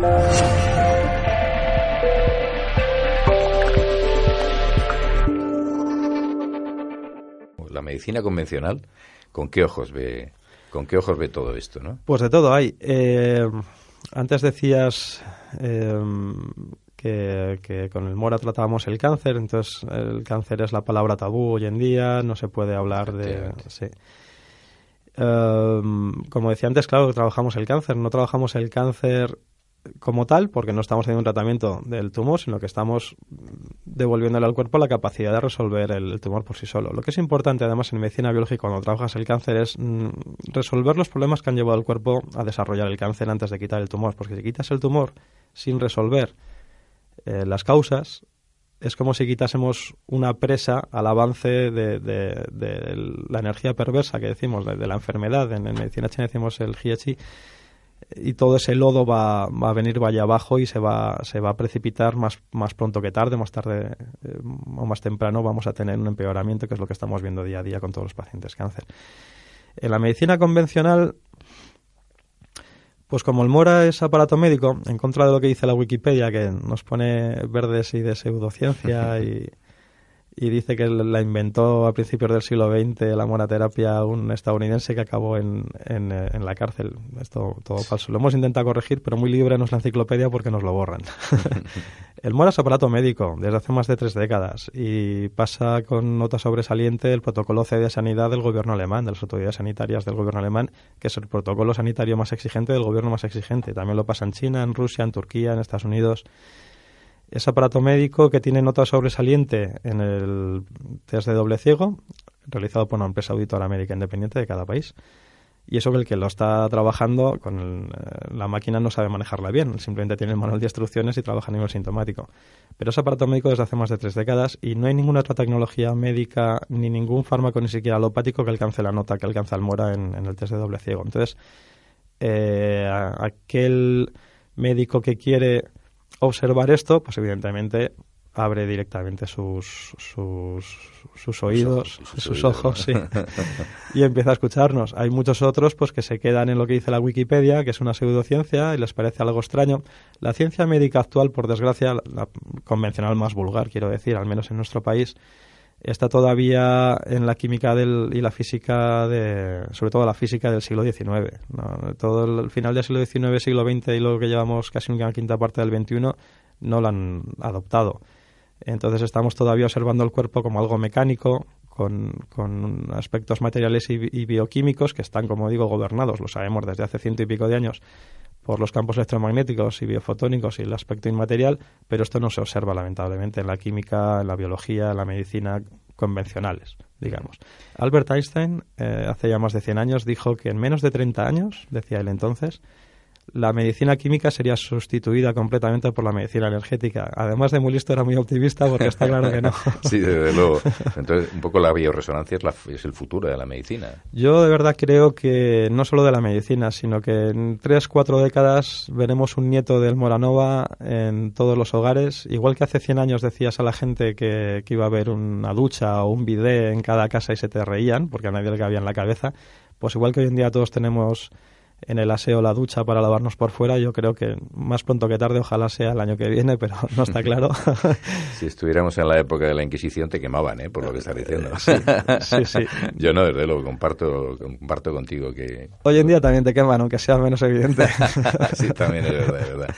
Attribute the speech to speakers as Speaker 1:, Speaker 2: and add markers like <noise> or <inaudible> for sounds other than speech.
Speaker 1: La medicina convencional, ¿con qué ojos ve, con qué ojos ve todo esto, no?
Speaker 2: Pues de todo hay. Eh, antes decías eh, que, con el Mora tratábamos el cáncer, entonces el cáncer es la palabra tabú hoy en día, no se puede hablar de... Sí. Em, como decía antes, claro, trabajamos el cáncer, no trabajamos el cáncer como tal, porque no estamos haciendo un tratamiento del tumor, sino que estamos devolviéndole al cuerpo la capacidad de resolver el, tumor por sí solo. Lo que es importante, además, en medicina biológica, cuando trabajas el cáncer, es mm, resolver los problemas que han llevado al cuerpo a desarrollar el cáncer antes de quitar el tumor. Porque si quitas el tumor sin resolver eh, las causas, es como si quitásemos una presa al avance de, la energía perversa que decimos, de, la enfermedad. En, medicina china decimos el hiachi, y todo ese lodo va, va, a venir vaya abajo y se va, se va a precipitar más, más pronto que tarde, más tarde eh, o más temprano vamos a tener un empeoramiento, que es lo que estamos viendo día a día con todos los pacientes cáncer. En la medicina convencional pues como el Mora es aparato médico, en contra de lo que dice la Wikipedia, que nos pone verdes y de pseudociencia <laughs> y, y dice que la inventó a principios del siglo XX la moraterapia un estadounidense que acabó en, en, en, la cárcel. Esto todo falso. Lo hemos intentado corregir, pero muy libre no es la enciclopedia porque nos lo borran. <laughs> el mora es aparato médico desde hace más de tres décadas y pasa con nota sobresaliente el protocolo C de sanidad del gobierno alemán, de las autoridades sanitarias del gobierno alemán, que es el protocolo sanitario más exigente del gobierno más exigente. También lo pasa en China, en Rusia, en Turquía, en Estados Unidos es aparato médico que tiene nota sobresaliente en el test de doble ciego, realizado por una empresa auditora médica independiente de cada país. Y eso que el que lo está trabajando con eh, la máquina no sabe manejarla bien, simplemente tiene el manual de instrucciones y trabaja a nivel sintomático. Pero es aparato médico desde hace más de tres décadas y no hay ninguna otra tecnología médica ni ningún fármaco, ni siquiera alopático, que alcance la nota que alcanza el Mora en, el test de doble ciego. Entonces, eh, aquel médico que quiere observar esto, pues evidentemente abre directamente sus, sus, sus oídos, sus, ojos, sí, <laughs> y empieza a escucharnos. Hay muchos otros pues que se quedan en lo que dice la Wikipedia, que es una pseudociencia, y les parece algo extraño. La ciencia médica actual, por desgracia, la convencional más vulgar, quiero decir, al menos en nuestro país, está todavía en la química del, y la física, de, sobre todo la física del siglo XIX. Todo el final del siglo XIX, siglo XX y lo que llevamos casi una quinta parte del XXI no lo han adoptado. Entonces estamos todavía observando el cuerpo como algo mecánico, con, con aspectos materiales y, bioquímicos que están, como digo, gobernados, lo sabemos desde hace ciento y pico de años, por los campos electromagnéticos y biofotónicos y el aspecto inmaterial, pero esto no se observa lamentablemente en la química, en la biología, en la medicina convencionales, digamos. Albert Einstein, eh, hace ya más de 100 años, dijo que en menos de 30 años, decía él entonces, la medicina química sería sustituida completamente por la medicina energética. Además de muy listo, era muy optimista porque está claro que no. <laughs>
Speaker 1: sí, desde luego. Entonces, un poco la bioresonancia es, es, el futuro de la medicina.
Speaker 2: Yo de verdad creo que no solo de la medicina, sino que en tres, cuatro décadas veremos un nieto del Moranova en todos los hogares. Igual que hace 100 años decías a la gente que, que iba a haber una ducha o un bidet en cada casa y se te reían porque a nadie le cabía en la cabeza, pues igual que hoy en día todos tenemos en el aseo la ducha para lavarnos por fuera, yo creo que más pronto que tarde, ojalá sea el año que viene, pero <laughs> no está claro. <laughs>
Speaker 1: si estuviéramos en la época de la Inquisición, te quemaban, ¿eh? por lo que estás diciendo. <laughs>
Speaker 2: sí, sí,
Speaker 1: Yo no, desde luego, comparto, comparto contigo que...
Speaker 2: Hoy en día también te queman, aunque sea menos evidente.
Speaker 1: sí, también es verdad, es verdad.